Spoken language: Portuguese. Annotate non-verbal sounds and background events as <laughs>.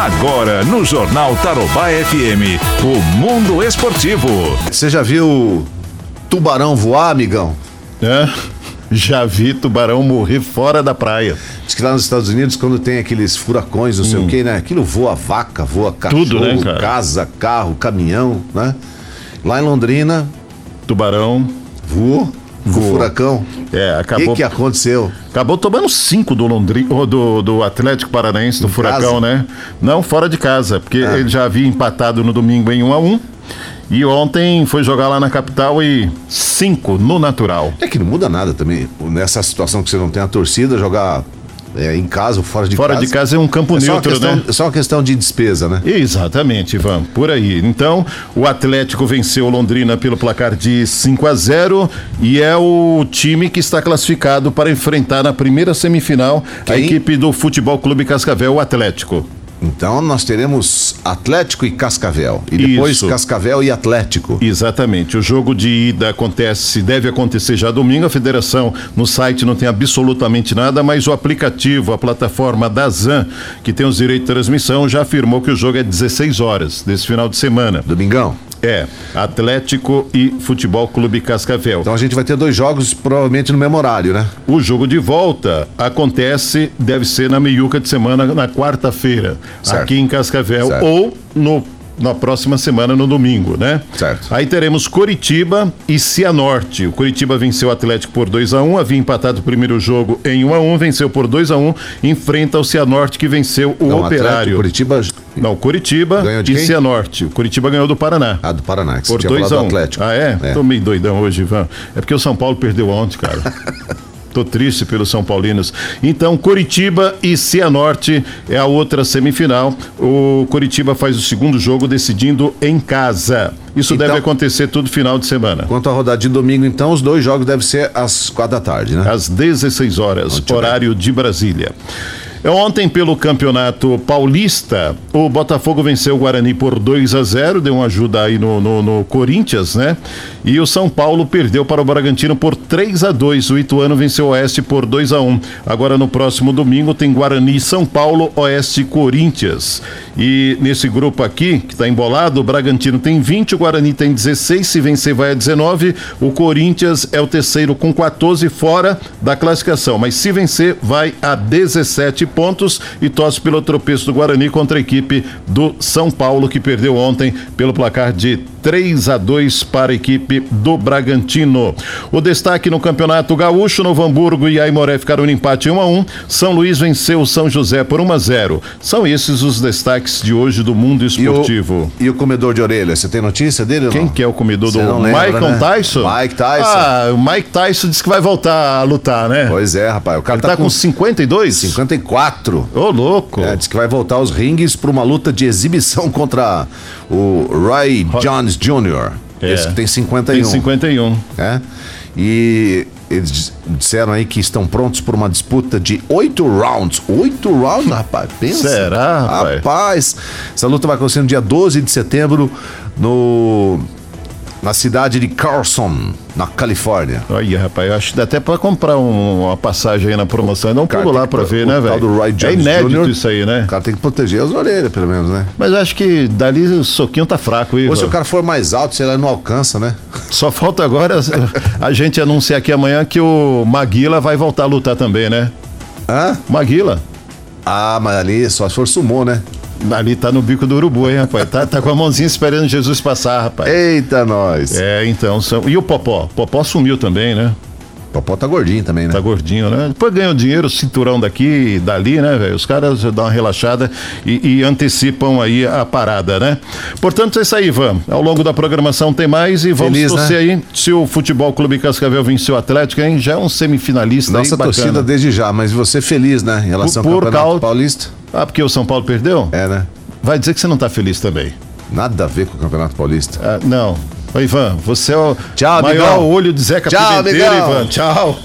Agora no Jornal Tarobá FM, o Mundo Esportivo. Você já viu tubarão voar, amigão? É, já vi tubarão morrer fora da praia. Diz que lá nos Estados Unidos, quando tem aqueles furacões, não sei o que, né? Aquilo voa vaca, voa cachorro, Tudo, né, cara? casa, carro, caminhão, né? Lá em Londrina, Tubarão. voou, com Voou. furacão. É, O acabou. que, que aconteceu? Acabou tomando cinco do Londrina, do, do Atlético Paranaense, do Em Furacão, casa? né? Não, fora de casa, porque Ah. ele já havia empatado no domingo em 1 a 1 E ontem foi jogar lá na capital e cinco no natural. É que não muda nada também. Nessa situação que você não tem a torcida, jogar é, em casa ou fora de Fora casa. de casa é um campo é neutro, questão, né? É só uma questão de despesa, né? Exatamente, Ivan, por aí. Então, o Atlético venceu o Londrina pelo placar de 5 a 0 e é o time que está classificado para enfrentar na primeira semifinal a Quem? equipe do Futebol Clube Cascavel, o Atlético. Então nós teremos Atlético e Cascavel. E depois Isso. Cascavel e Atlético. Exatamente. O jogo de ida acontece, deve acontecer já domingo. A federação no site não tem absolutamente nada, mas o aplicativo, a plataforma da ZAN, que tem os direitos de transmissão, já afirmou que o jogo é 16 horas desse final de semana. Domingão. É, Atlético e Futebol Clube Cascavel. Então a gente vai ter dois jogos provavelmente no mesmo horário, né? O jogo de volta acontece, deve ser na meiuca de semana, na quarta-feira, aqui em Cascavel, Certo. ou no, na próxima semana, no domingo, né? Certo. Aí teremos Coritiba e Cianorte. O Coritiba venceu o Atlético por 2 a 1 havia empatado o primeiro jogo em 1 a 1 venceu por 2 a 1 enfrenta o Cianorte que venceu o Não, Operário. Atlético, Curitiba. Não, Coritiba e quem? Cianorte. O Curitiba ganhou do Paraná. Ah, do Paraná, que Por você tinha 2 falado a 1 do Atlético. Ah, é? É. Tô meio doidão hoje, Ivan. É porque o São Paulo perdeu ontem, cara. <laughs> Tô triste pelos São Paulinos. Então, Curitiba e Cianorte é a outra semifinal. O Curitiba faz o segundo jogo decidindo em casa. Isso Então- deve acontecer todo final de semana. Quanto à rodada de domingo, então, os dois jogos devem ser às quatro da tarde, né? Às 16 horas, bem. horário de Brasília. Ontem, pelo Campeonato Paulista, o Botafogo venceu o Guarani por 2 a 0 deu uma ajuda aí no, no, no Corinthians, né? E o São Paulo perdeu para o Bragantino por 3 a 2 O Ituano venceu o Oeste por 2 a 1 Agora, no próximo domingo, tem Guarani São Paulo, Oeste Corinthians. E nesse grupo aqui, que está embolado, o Bragantino tem 20, o Guarani tem 16, se vencer vai a 19, o Corinthians é o terceiro com 14 fora da classificação, mas se vencer vai a 17 pontos e torce pelo tropeço do Guarani contra a equipe do São Paulo, que perdeu ontem pelo placar de 3 a 2 para a equipe do Bragantino. O destaque no Campeonato Gaúcho, Novo Hamburgo e Aimoré ficaram no empate 1 a 1. São Luís venceu o São José por 1 a 0. São esses os destaques de hoje do mundo E o, esportivo. e o comedor de orelha, você tem notícia dele Quem não? que é o comedor do Você não lembra, Michael né? Tyson? Mike Tyson. Ah, o Mike Tyson disse que vai voltar a lutar, né? Pois é, rapaz. O cara Ele tá, com 52? 54. Ô, louco. É, diz que vai voltar aos ringues para uma luta de exibição contra o Roy Jones Jr. É. Esse que tem 51. Tem 51. É? E eles dis- disseram aí que estão prontos por uma disputa de oito rounds. Oito rounds, rapaz? Pensa. Será, rapaz? Rapaz, essa luta vai acontecer no dia 12 de setembro no na cidade de Carson, na Califórnia. Aí, rapaz, eu acho que dá até pra comprar um- uma passagem aí na promoção um Cara, pulo lá pra ver, né, velho? É inédito Jr. isso aí, né? O cara tem que proteger as orelhas, pelo menos, né? Mas acho que dali o soquinho tá fraco, Ou Ivan. se o cara for mais alto, sei lá, não alcança, né? Só falta agora <laughs> a gente anunciar aqui amanhã que o Maguila vai voltar a lutar também, né? Hã? Maguila. Ah, mas ali só se for sumô, né? Ali tá no bico do urubu, hein, rapaz? Tá, tá com a mãozinha esperando Jesus passar, rapaz. Eita, nós. É, então. São... E o Popó? Popó sumiu também, né? O Popó tá gordinho também, né? Tá gordinho, né? Depois ganha o dinheiro, cinturão daqui e dali, né, velho? Os caras dão uma relaxada e, e antecipam aí a parada, né? Portanto, é isso aí, Ivan. Ao longo da programação tem mais e vamos Feliz, torcer aí. Se o Futebol Clube Cascavel venceu o Atlético, hein? Já é um semifinalista Nossa aí, torcida desde já, mas você feliz, né? Em relação Por- ao Campeonato causa- Paulista? Ah, porque o São Paulo perdeu? É, né? Vai dizer que você não tá feliz também. Nada a ver com o Campeonato Paulista. Ah, não. Ô, Ivan, você é o Tchau, maior amigão. olho de Zeca Tchau, Pimenteiro, amigão. Ivan. Tchau.